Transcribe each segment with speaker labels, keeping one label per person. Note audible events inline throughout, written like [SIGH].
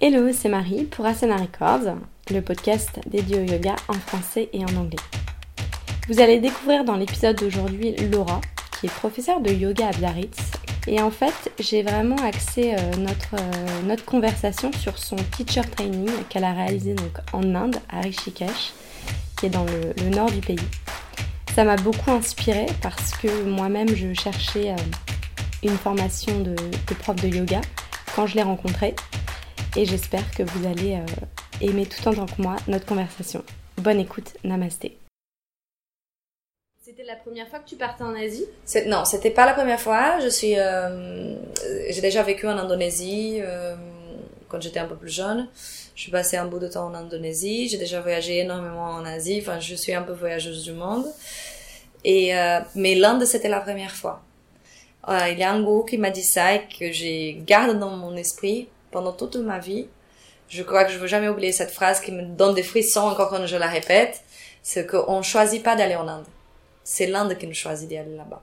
Speaker 1: Hello, c'est Marie pour Asana Records, le podcast dédié au yoga en français et en anglais. Vous allez découvrir dans l'épisode d'aujourd'hui Laura, qui est professeure de yoga à Biarritz. Et en fait, j'ai vraiment axé euh, notre, euh, notre conversation sur son teacher training qu'elle a réalisé donc en Inde, à Rishikesh, qui est dans le, nord du pays. Ça m'a beaucoup inspirée parce que moi-même, je cherchais euh, une formation de, de prof de yoga quand je l'ai rencontrée et j'espère que vous allez euh, aimer tout autant que moi notre conversation. Bonne écoute, namasté. C'était la première fois que tu partais en Asie?
Speaker 2: Non, c'était pas la première fois. Je suis, euh, j'ai déjà vécu en Indonésie euh, quand j'étais un peu plus jeune. Je suis passée un bout de temps en Indonésie. J'ai déjà voyagé énormément en Asie. Enfin, je suis un peu voyageuse du monde. Et mais l'Inde, c'était la première fois. il y a un goût qui m'a dit ça et que j'ai gardé dans mon esprit pendant toute ma vie. Je crois que je veux jamais oublier cette phrase qui me donne des frissons encore quand je la répète. C'est qu'on choisit pas d'aller en Inde. C'est l'Inde qui nous choisit d'aller là-bas.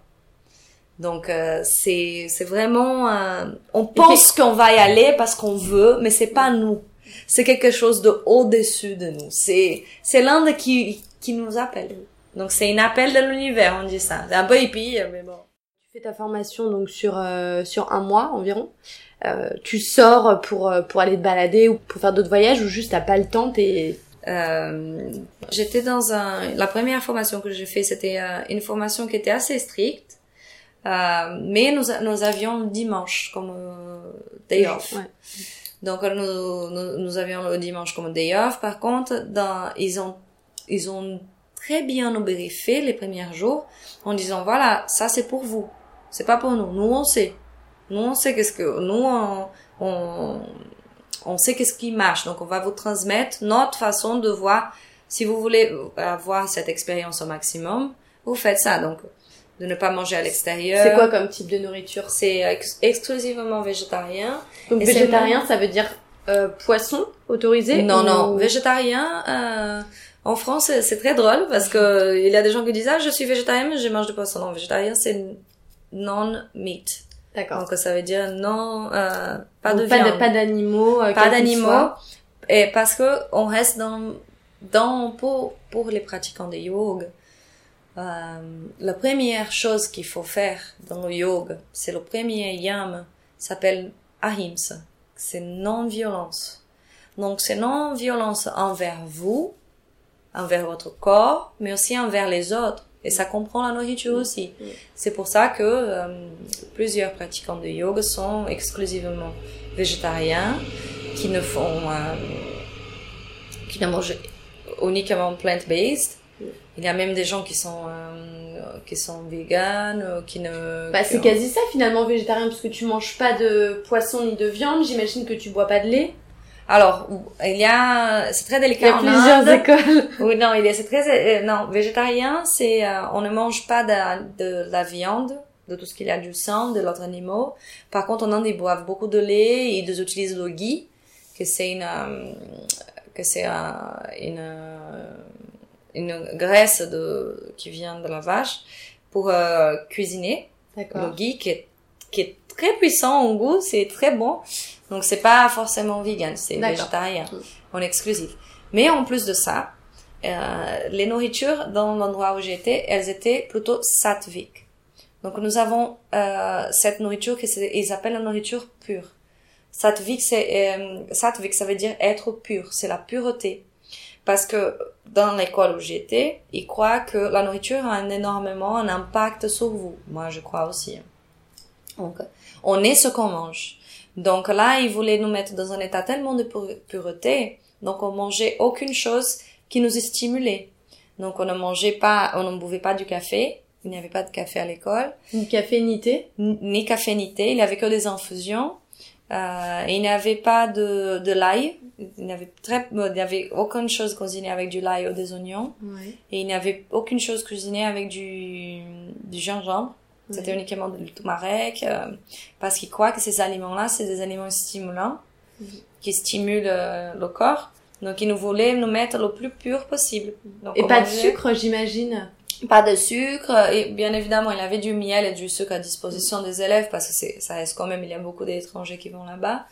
Speaker 2: Donc euh, c'est c'est vraiment euh, on pense qu'on va y aller parce qu'on veut, mais c'est pas nous. C'est quelque chose de au-dessus de nous. C'est c'est l'Inde qui qui nous appelle. Donc c'est un appel de l'univers, on dit ça. C'est un peu hippie, mais bon.
Speaker 1: Tu fais ta formation donc sur euh, sur un mois environ. Euh, tu sors pour euh, pour aller te balader ou pour faire d'autres voyages ou juste t'as pas le temps t'es
Speaker 2: euh, j'étais dans un la première formation que j'ai fait c'était euh, une formation qui était assez stricte. Euh, mais nous nous avions dimanche comme day off. ouais. donc nous, nous, nous avions le dimanche comme day off. Par contre dans ils ont ils ont très bien nous briefé les premiers jours en disant voilà ça c'est pour vous. C'est pas pour nous. Nous on sait nous, on sait qu'est-ce que, nous, on, on, on sait qu'est-ce qui marche. Donc, on va vous transmettre notre façon de voir. Si vous voulez avoir cette expérience au maximum, vous faites ça. Donc, de ne pas manger à l'extérieur.
Speaker 1: C'est quoi comme type de nourriture?
Speaker 2: C'est exclusivement végétarien.
Speaker 1: Donc, végétarien, ça veut dire euh, poisson autorisé
Speaker 2: Non, non, végétarien. Euh, en France, c'est très drôle parce que il y a des gens qui disent ah je suis végétarien mais je mange du poisson. Non, végétarien c'est non meat.
Speaker 1: D'accord.
Speaker 2: Donc ça veut dire non, euh, pas de
Speaker 1: pas pas d'animaux, euh,
Speaker 2: pas d'animaux, et parce que on reste dans dans pour pour les pratiquants de yoga. Euh, la première chose qu'il faut faire dans le yoga, c'est le premier yam, s'appelle ahimsa, c'est non-violence. Donc c'est non-violence envers vous, envers votre corps, mais aussi envers les autres. Et ça comprend la nourriture aussi. C'est pour ça que euh, plusieurs pratiquants de yoga sont exclusivement végétariens, qui ne font, euh, qui ne mangent uniquement plant-based. Il y a même des gens qui sont euh, qui sont véganes, qui ne.
Speaker 1: Bah c'est quasi ça finalement végétarien parce que tu manges pas de poisson ni de viande. J'imagine que tu bois pas de lait.
Speaker 2: Alors, il y a, c'est très délicat.
Speaker 1: Il y a plusieurs écoles. [LAUGHS]
Speaker 2: Oui, non, il y a, c'est très, euh, non, végétarien, c'est, euh, on ne mange pas de, de, la viande, de tout ce qu'il y a du sang, de l'autre animaux. Par contre, on en ils boivent beaucoup de lait et ils utilisent le ghee, que c'est une, euh, que c'est une, une graisse de, qui vient de la vache pour cuisiner. Le ghee qui est, qui est très puissant en goût, c'est très bon. Donc c'est pas forcément vegan, c'est végétarien en exclusif. Mais en plus de ça, euh, les nourritures dans l'endroit où j'étais, elles étaient plutôt sattviques. Donc nous avons euh, cette nourriture qu'ils appellent la nourriture pure. Sattvique, c'est euh, ça veut dire être pur, c'est la pureté. Parce que dans l'école où j'étais, ils croient que la nourriture a un énormément un impact sur vous. Moi, je crois aussi. Donc, on est ce qu'on mange. Donc là, ils voulaient nous mettre dans un état tellement de pureté, donc on mangeait aucune chose qui nous stimulait. Donc on ne mangeait pas, on ne buvait pas du café, il n'y avait pas de café à l'école.
Speaker 1: Ni café ni thé
Speaker 2: Ni café ni thé, il n'y avait que des infusions. Euh, il n'y avait pas de, de l'ail, il n'y avait très, il n'y avait aucune chose cuisinée avec du l'ail ou des oignons. Et il n'y avait aucune chose cuisinée avec du, du gingembre. C'était uniquement du turmeric, euh, parce qu'ils croient que ces aliments-là, c'est des aliments stimulants, qui stimulent euh, le corps. Donc, ils nous voulaient nous mettre le plus pur possible. Donc,
Speaker 1: et pas de sucre, j'imagine
Speaker 2: Pas de sucre. Et bien évidemment, il avait du miel et du sucre à disposition des élèves, parce que ça reste quand même, il y a beaucoup d'étrangers qui vont là-bas.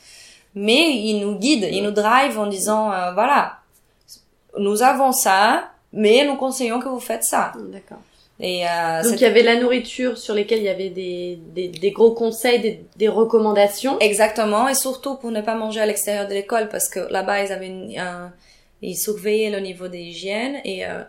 Speaker 2: mais il nous guide, il nous drive en disant, euh, voilà, nous avons ça, mais nous conseillons que vous faites ça.
Speaker 1: D'accord.
Speaker 2: Et euh,
Speaker 1: Donc il y avait la nourriture sur lesquelles il y avait des, des, des gros conseils, des, des recommandations.
Speaker 2: Exactement, et surtout pour ne pas manger à l'extérieur de l'école, parce que là-bas, ils avaient une- un- ils surveillaient le niveau d'hygiène, et euh,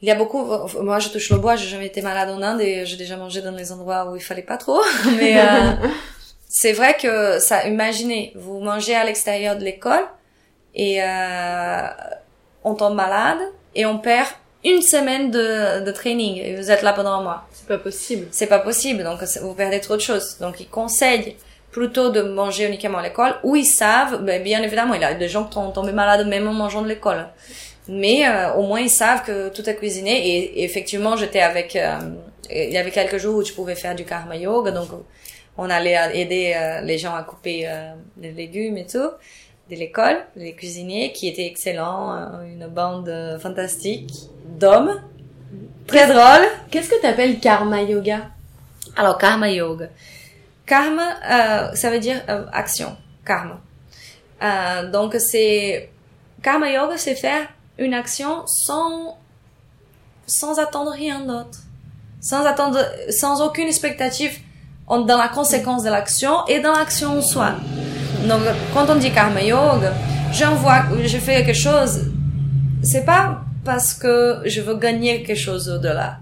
Speaker 2: il y a beaucoup, moi je touche le bois, j'ai jamais été malade en Inde, et j'ai déjà mangé dans les endroits où il fallait pas trop, [LAUGHS] mais euh, [LAUGHS] c'est vrai que ça, imaginez, vous mangez à l'extérieur de l'école, et euh, on tombe malade, et on perd une semaine de, de training, et vous êtes là pendant un mois
Speaker 1: C'est pas possible.
Speaker 2: c'est pas possible, donc vous perdez trop de choses. Donc ils conseillent plutôt de manger uniquement à l'école, où ils savent, ben, bien évidemment, il y a des gens qui sont tombés malades même en mangeant de l'école. Mais euh, au moins ils savent que tout est cuisiné et, et effectivement j'étais avec, euh, il y avait quelques jours où tu pouvais faire du karma yoga, donc on allait aider euh, les gens à couper euh, les légumes et tout de l'école, les cuisiniers qui étaient excellents, euh, une bande euh, fantastique d'hommes, très drôle.
Speaker 1: Qu'est-ce que t'appelles karma yoga?
Speaker 2: Alors, karma yoga. Karma, euh, ça veut dire euh, action. Karma. Euh, donc, c'est karma yoga, c'est faire une action sans sans attendre rien d'autre, sans attendre, sans aucune expectative dans la conséquence de l'action et dans l'action en soi. Donc, quand on dit karma yoga, j'envoie, je fais quelque chose, c'est pas parce que je veux gagner quelque chose au-delà.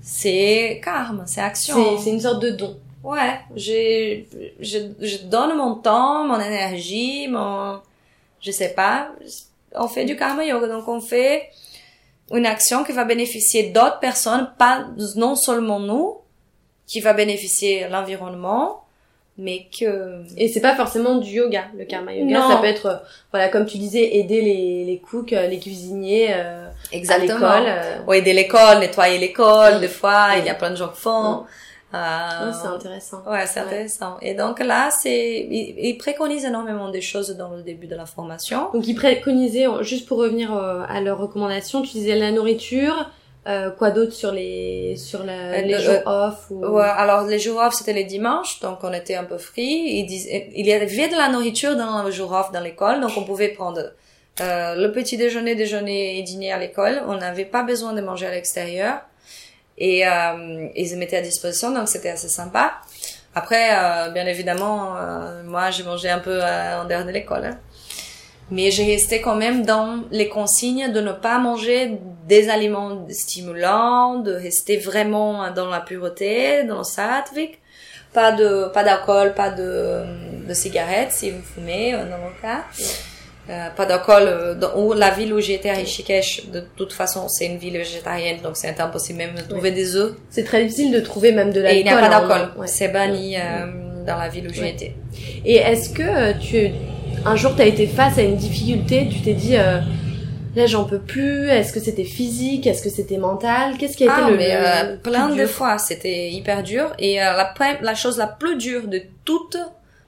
Speaker 2: C'est karma, c'est action.
Speaker 1: C'est une sorte de don.
Speaker 2: Ouais, j'ai, je, je donne mon temps, mon énergie, mon, je sais pas, on fait du karma yoga, donc on fait une action qui va bénéficier d'autres personnes, pas non seulement nous, qui va bénéficier l'environnement, mais que
Speaker 1: Et c'est pas forcément du yoga, le karma yoga.
Speaker 2: Non.
Speaker 1: Ça peut être, euh, voilà, comme tu disais, aider les, les cooks, euh, les cuisiniers euh, à l'école. euh.
Speaker 2: Ou aider l'école, nettoyer l'école, des fois, il y a plein de gens qui font. Euh,
Speaker 1: c'est intéressant.
Speaker 2: Ouais, c'est
Speaker 1: Ouais.
Speaker 2: intéressant. Et donc là, c'est, il, il préconise énormément des choses dans le début de la formation.
Speaker 1: Donc ils préconisaient, juste pour revenir à leurs recommandations, tu disais la nourriture, euh, quoi d'autre sur les sur la,
Speaker 2: Euh,
Speaker 1: les
Speaker 2: le-
Speaker 1: jours
Speaker 2: euh,
Speaker 1: off ou...
Speaker 2: Ouais, alors les jours off, c'était les dimanches, donc on était un peu free. Ils il y avait de la nourriture dans le jour off dans l'école, donc on pouvait prendre euh, le petit déjeuner, déjeuner et dîner à l'école. On n'avait pas besoin de manger à l'extérieur. Et euh, ils mettaient à disposition, donc c'était assez sympa. Après, euh, bien évidemment, euh, moi, j'ai mangé un peu en dehors de l'école. hein. Mais j'ai resté quand même dans les consignes de ne pas manger des aliments stimulants, de rester vraiment dans la pureté, dans le sattvic. Pas de, pas d'alcool, pas de, de cigarettes si vous fumez, euh, dans mon cas. Euh, pas d'alcool. euh, dans- ou la ville où j'étais à Rishikesh, de toute façon, c'est une ville végétarienne, donc c'est impossible même de trouver des œufs.
Speaker 1: C'est très difficile de trouver même de
Speaker 2: Et
Speaker 1: l'alcool.
Speaker 2: il n'y a pas
Speaker 1: hein,
Speaker 2: d'alcool.
Speaker 1: ouais.
Speaker 2: C'est banni euh, dans la ville où été.
Speaker 1: Et est-ce que euh, tu un jour t'as été face à une difficulté, tu t'es dit euh, là j'en peux plus, est-ce que c'était physique, est-ce que c'était mental, qu'est-ce qui a
Speaker 2: Ah,
Speaker 1: été le,
Speaker 2: mais euh,
Speaker 1: le
Speaker 2: plein de fois, c'était hyper dur. Et euh, la, la chose la plus dure de toutes,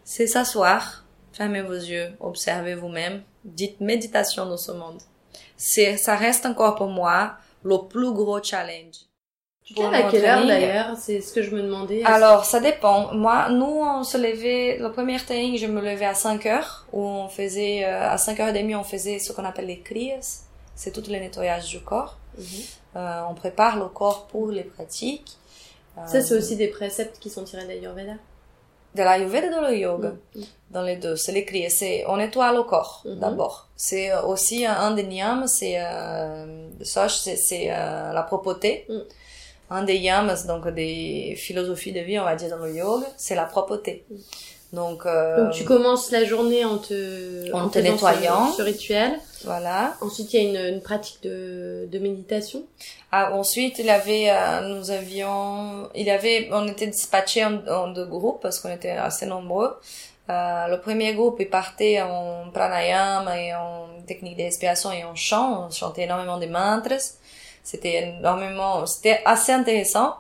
Speaker 2: c'est s'asseoir, fermez vos yeux, observez vous-même, dites méditation dans ce monde. C'est, ça reste encore pour moi le plus gros challenge.
Speaker 1: Tu te lèves à quelle heure d'ailleurs? C'est ce que je me demandais.
Speaker 2: Alors, ça dépend. Moi, nous, on se levait, le premier training, je me levais à 5 heures, où on faisait, euh, à 5 heures et demie, on faisait ce qu'on appelle les kriyas. C'est tout le nettoyage du corps.
Speaker 1: Mhm.
Speaker 2: Euh, on prépare le corps pour les pratiques.
Speaker 1: Ça
Speaker 2: Euh,
Speaker 1: c'est aussi des préceptes qui sont tirés d'Ayurveda.
Speaker 2: de l'ayurveda et de le yoga?
Speaker 1: Mhm.
Speaker 2: Dans les deux, c'est les kriyas. C'est, on nettoie le corps,
Speaker 1: Mhm.
Speaker 2: d'abord. C'est euh, aussi un, des niyamas, c'est, euh, c'est, euh, la propreté. Un des yamas, donc des philosophies de vie, on va dire, dans le yoga, c'est la propreté. Donc, euh,
Speaker 1: Donc tu commences la journée en te,
Speaker 2: En te
Speaker 1: faisant
Speaker 2: nettoyant.
Speaker 1: ce, ce rituel.
Speaker 2: voilà.
Speaker 1: Ensuite il y a une, une pratique de, de méditation.
Speaker 2: Ah, ensuite, il avait, euh, nous avions, il avait, on était dispatchés en, en deux groupes parce qu'on était assez nombreux. Euh, le premier groupe, il partait en pranayama et en technique de respiration et en chant. On chantait énormément des mantras. C'était énormément, c'était assez intéressant.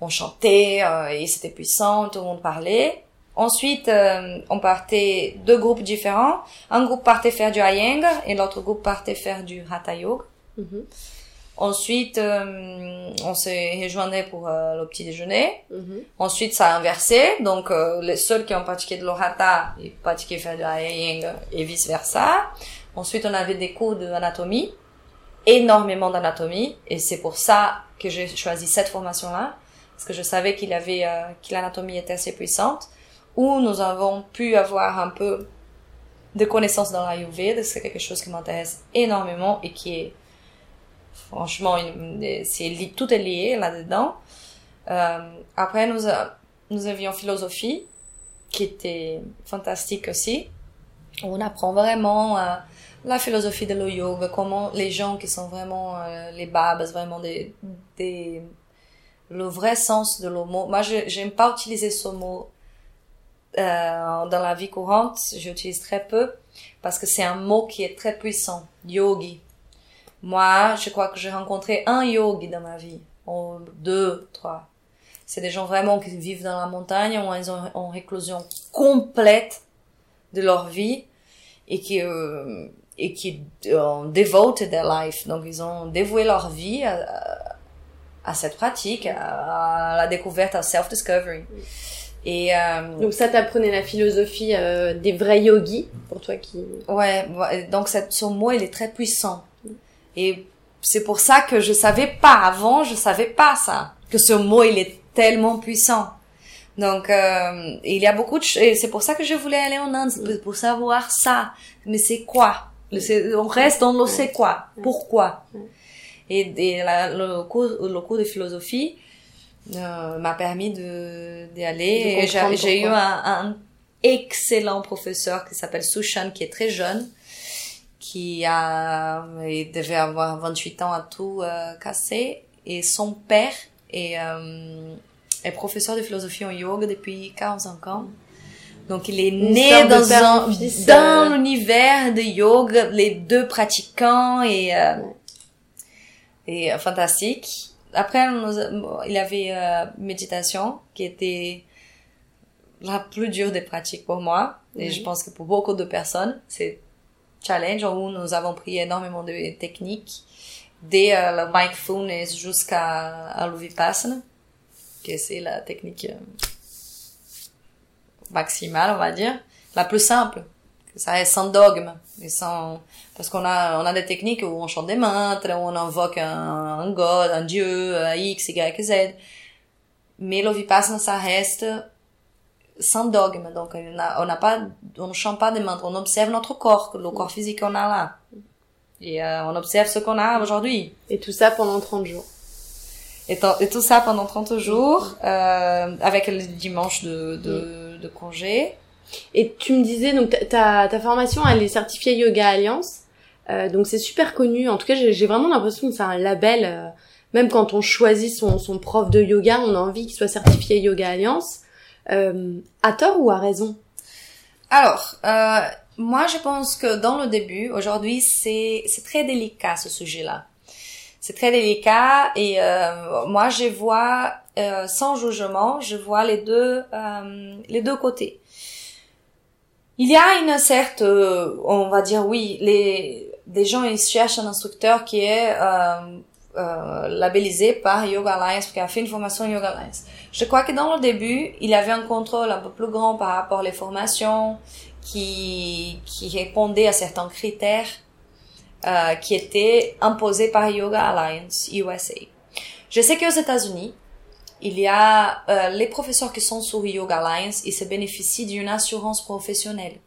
Speaker 2: On chantait euh, et c'était puissant, tout le monde parlait. Ensuite, euh, on partait deux groupes différents. Un groupe partait faire du Iyengar et l'autre groupe partait faire du Hatha Yoga.
Speaker 1: Mhm.
Speaker 2: Ensuite, euh, on s'est rejointé pour euh, le petit déjeuner.
Speaker 1: Mhm.
Speaker 2: Ensuite, ça a inversé. Donc, euh, les seuls qui ont pratiqué de l'orata, ils pratiquaient faire de la et vice versa. Ensuite, on avait des cours d'anatomie, énormément d'anatomie, et c'est pour ça que j'ai choisi cette formation-là, parce que je savais qu'il avait, euh, que l'anatomie était assez puissante, où nous avons pu avoir un peu de connaissances dans l'Ayurveda, c'est quelque chose qui m'intéresse énormément et qui est franchement, c'est tout est lié là-dedans. Euh, après, nous, a- nous avions philosophie, qui était fantastique aussi. On apprend vraiment euh, la philosophie de le yoga, comment les gens qui sont vraiment euh, les babas, vraiment des, des, le vrai sens de le mot. Moi, je j'aime pas utiliser ce mot euh, dans la vie courante. J'utilise très peu parce que c'est un mot qui est très puissant. Yogi. Moi, je crois que j'ai rencontré un yogi dans ma vie, ou deux, trois. C'est des gens vraiment qui vivent dans la montagne, où ils ont une réclusion complète de leur vie et qui euh, et qui ont devoted their life. Donc ils ont dévoué leur vie à, à, cette pratique, à, à la découverte, à self-discovery. Et euh,
Speaker 1: Donc ça t'apprenait la philosophie euh, des vrais yogis, pour toi qui...
Speaker 2: Ouais, donc cette, ce mot, il est très puissant. Et c'est pour ça que je savais pas, avant, je savais pas ça, que ce mot, il est tellement puissant. Donc, euh, il y a beaucoup de choses, et c'est pour ça que je voulais aller en Inde, pour savoir ça. Mais c'est quoi? On reste dans le c'est quoi? Pourquoi? Et, et la- le cours, le cours de philosophie, euh, m'a permis de d'y aller. J'ai eu un, un excellent professeur qui s'appelle Sushan, qui est très jeune, qui a, il devait avoir 28 ans à tout euh, casser. Et son père est, euh, est professeur de philosophie en yoga depuis 45 ans. Donc il est
Speaker 1: Une
Speaker 2: né dans un dans l'univers de yoga, les deux pratiquants et euh, et euh, fantastique. Après, nous il y avait euh, méditation qui était la plus dure des pratiques pour moi. Et
Speaker 1: Mhm.
Speaker 2: je pense que pour beaucoup de personnes, c'est challenge où nous avons pris énormément de techniques, dès euh, le mindfulness jusqu'à à le vipassana, que c'est la technique euh, maximale, on va dire, la plus simple. Que ça est sans dogme et sans parce qu'on a on a des techniques où on chante des mantras, où on invoque un, un god, un dieu, un X, Y, Z. Mais le vipassana, ça reste sans dogme. Donc, on n'a on n'a pas, on ne chante pas des mantras. On observe notre corps, le corps physique qu'on a là. Et euh, on observe ce qu'on a aujourd'hui.
Speaker 1: Et tout ça pendant 30 jours.
Speaker 2: Et, et tout ça pendant 30 jours, euh, avec le dimanche de, de, de congé.
Speaker 1: Et tu me disais, donc ta- ta, formation, elle est certifiée Yoga Alliance. Euh, donc c'est super connu. En tout cas, j'ai vraiment l'impression que c'est un label. euh, même quand on choisit son, son prof de yoga, on a envie qu'il soit certifié Yoga Alliance. Euh, à tort ou à raison?
Speaker 2: Alors, euh, moi, je pense que dans le début, aujourd'hui, c'est très délicat ce sujet-là. C'est très délicat et moi, je vois euh, sans jugement, je vois les deux euh, les deux côtés. Il y a une certes, euh, on va dire oui, les des gens ils cherchent un instructeur qui est euh, euh, labellisé par Yoga Alliance, qui a fait une formation Yoga Alliance. Je crois que dans le début, il avait un contrôle un peu plus grand par rapport aux formations, qui, qui répondaient à certains critères euh, qui étaient imposés par Yoga Alliance USA. Je sais qu'aux États-Unis, il y a euh, les professeurs qui sont sur Yoga Alliance, ils se bénéficient d'une assurance professionnelle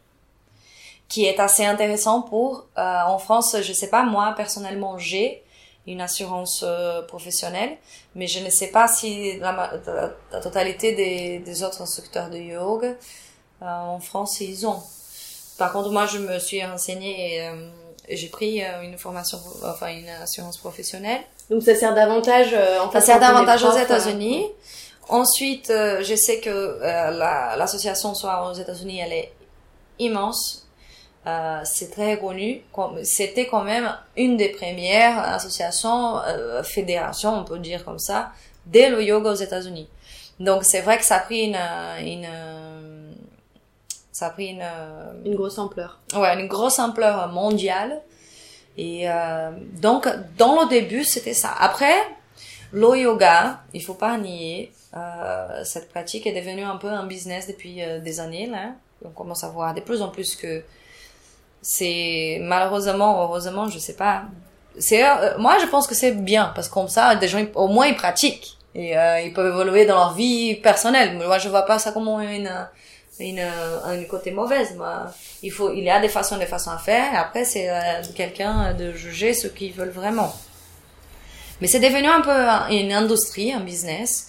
Speaker 2: qui est assez intéressant pour euh, en France je sais pas moi personnellement j'ai une assurance euh, professionnelle mais je ne sais pas si la, la, la totalité des, des autres instructeurs de yoga euh, en France ils ont. Par contre moi je me suis renseignée et, euh, j'ai pris euh, une formation enfin une assurance professionnelle
Speaker 1: Donc ça sert davantage euh, en fait.
Speaker 2: ça sert davantage aux
Speaker 1: euh,
Speaker 2: États-Unis. Ensuite, euh, je sais que euh, la- l'association soit aux États-Unis, elle est immense. Euh, c'est très connu. C'était quand même une des premières associations, euh, fédérations, on peut dire comme ça, dès le yoga aux États-Unis. Donc c'est vrai que ça a pris une, une ça a pris une,
Speaker 1: Une grosse ampleur.
Speaker 2: ouais, une grosse ampleur mondiale. Et euh, donc, dans le début, c'était ça. Après, le yoga, il faut pas nier, euh, cette pratique est devenue un peu un business depuis euh, des années. Là. On commence à voir de plus en plus que c'est malheureusement, heureusement, je sais pas. C'est euh, moi, je pense que c'est bien parce que comme ça, des gens au moins ils pratiquent et euh, ils peuvent évoluer dans leur vie personnelle. Moi, je vois pas ça comme une une, une côté mauvaise. Moi, il faut, il y a des façons, des façons à faire. Après, c'est euh, quelqu'un de juger ce qu'ils veulent vraiment. Mais c'est devenu un peu une industrie, un business.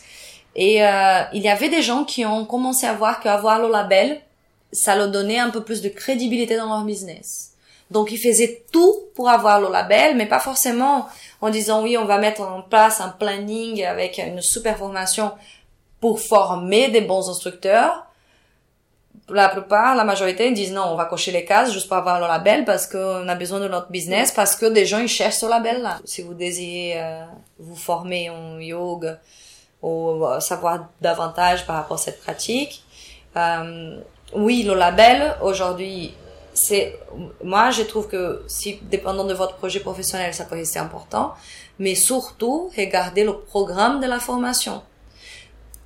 Speaker 2: Et euh, il y avait des gens qui ont commencé à voir qu'avoir le label, ça leur donnait un peu plus de crédibilité dans leur business. Donc ils faisaient tout pour avoir le label, mais pas forcément en disant oui, on va mettre en place un planning avec une super formation pour former des bons instructeurs. La plupart, la majorité, ils disent non, on va cocher les cases juste pour avoir le label parce qu'on a besoin de notre business, parce que des gens ils cherchent ce label-là. Si vous désirez euh, vous former en yoga ou euh, savoir davantage par rapport à cette pratique, euh, oui, le label aujourd'hui c'est moi je trouve que si dépendant de votre projet professionnel ça peut rester important mais surtout regardez le programme de la formation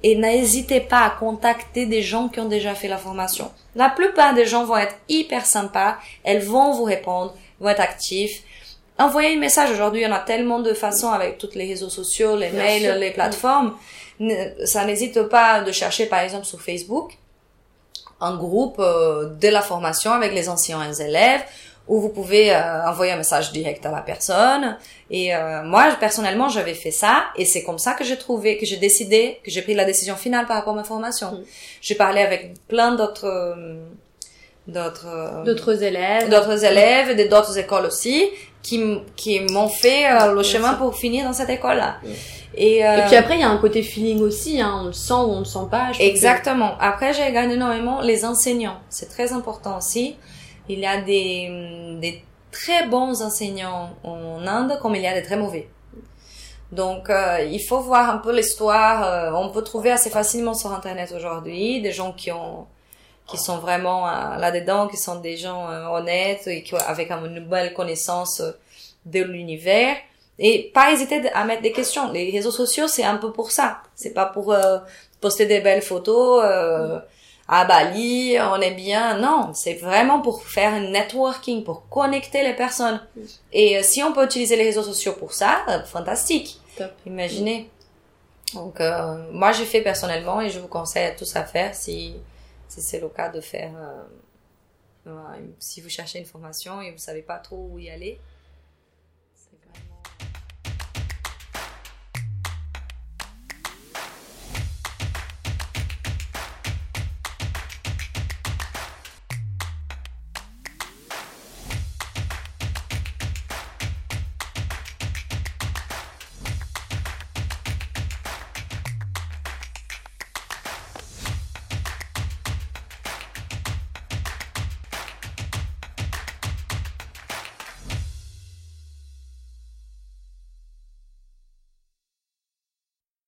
Speaker 2: et n'hésitez pas à contacter des gens qui ont déjà fait la formation. La plupart des gens vont être hyper sympas. Elles vont vous répondre vont être actifs. Envoyez un message. Aujourd'hui il y en a tellement de façons avec toutes les réseaux sociaux les mails les plateformes. Ça n'hésite pas de chercher par exemple sur Facebook un groupe euh, de la formation avec les anciens élèves où vous pouvez euh, envoyer un message direct à la personne. Et euh, moi, personnellement, j'avais fait ça et c'est comme ça que j'ai trouvé, que j'ai décidé, que j'ai pris la décision finale par rapport à ma formation. Mm. J'ai parlé avec plein d'autres d'autres
Speaker 1: d'autres élèves
Speaker 2: d'autres élèves et d'autres écoles aussi qui qui m'ont fait le chemin pour finir dans cette école là. Mm.
Speaker 1: Et, euh... et puis après, il y a un côté feeling aussi, hein, on le sent ou on le sent pas.
Speaker 2: Exactement. Après, j'ai regardé énormément les enseignants. C'est très important aussi. Il y a des, très bons enseignants en Inde comme il y a des très mauvais. Donc, euh, il faut voir un peu l'histoire. Euh, on peut trouver assez facilement sur Internet aujourd'hui des gens qui ont qui sont vraiment euh, là-dedans, qui sont des gens honnêtes et qui avec une belle connaissance de l'univers et pas hésiter à mettre des questions. Les réseaux sociaux, c'est un peu pour ça. C'est pas pour poster des belles photos euh, à Bali, on est bien. Non, c'est vraiment pour faire un networking, pour connecter les personnes. Et euh, si on peut utiliser les réseaux sociaux pour ça, fantastique. Imaginez. Donc, moi, j'ai fait personnellement et je vous conseille à tous à faire si, si c'est le cas de faire. si vous cherchez une formation et vous savez pas trop où y aller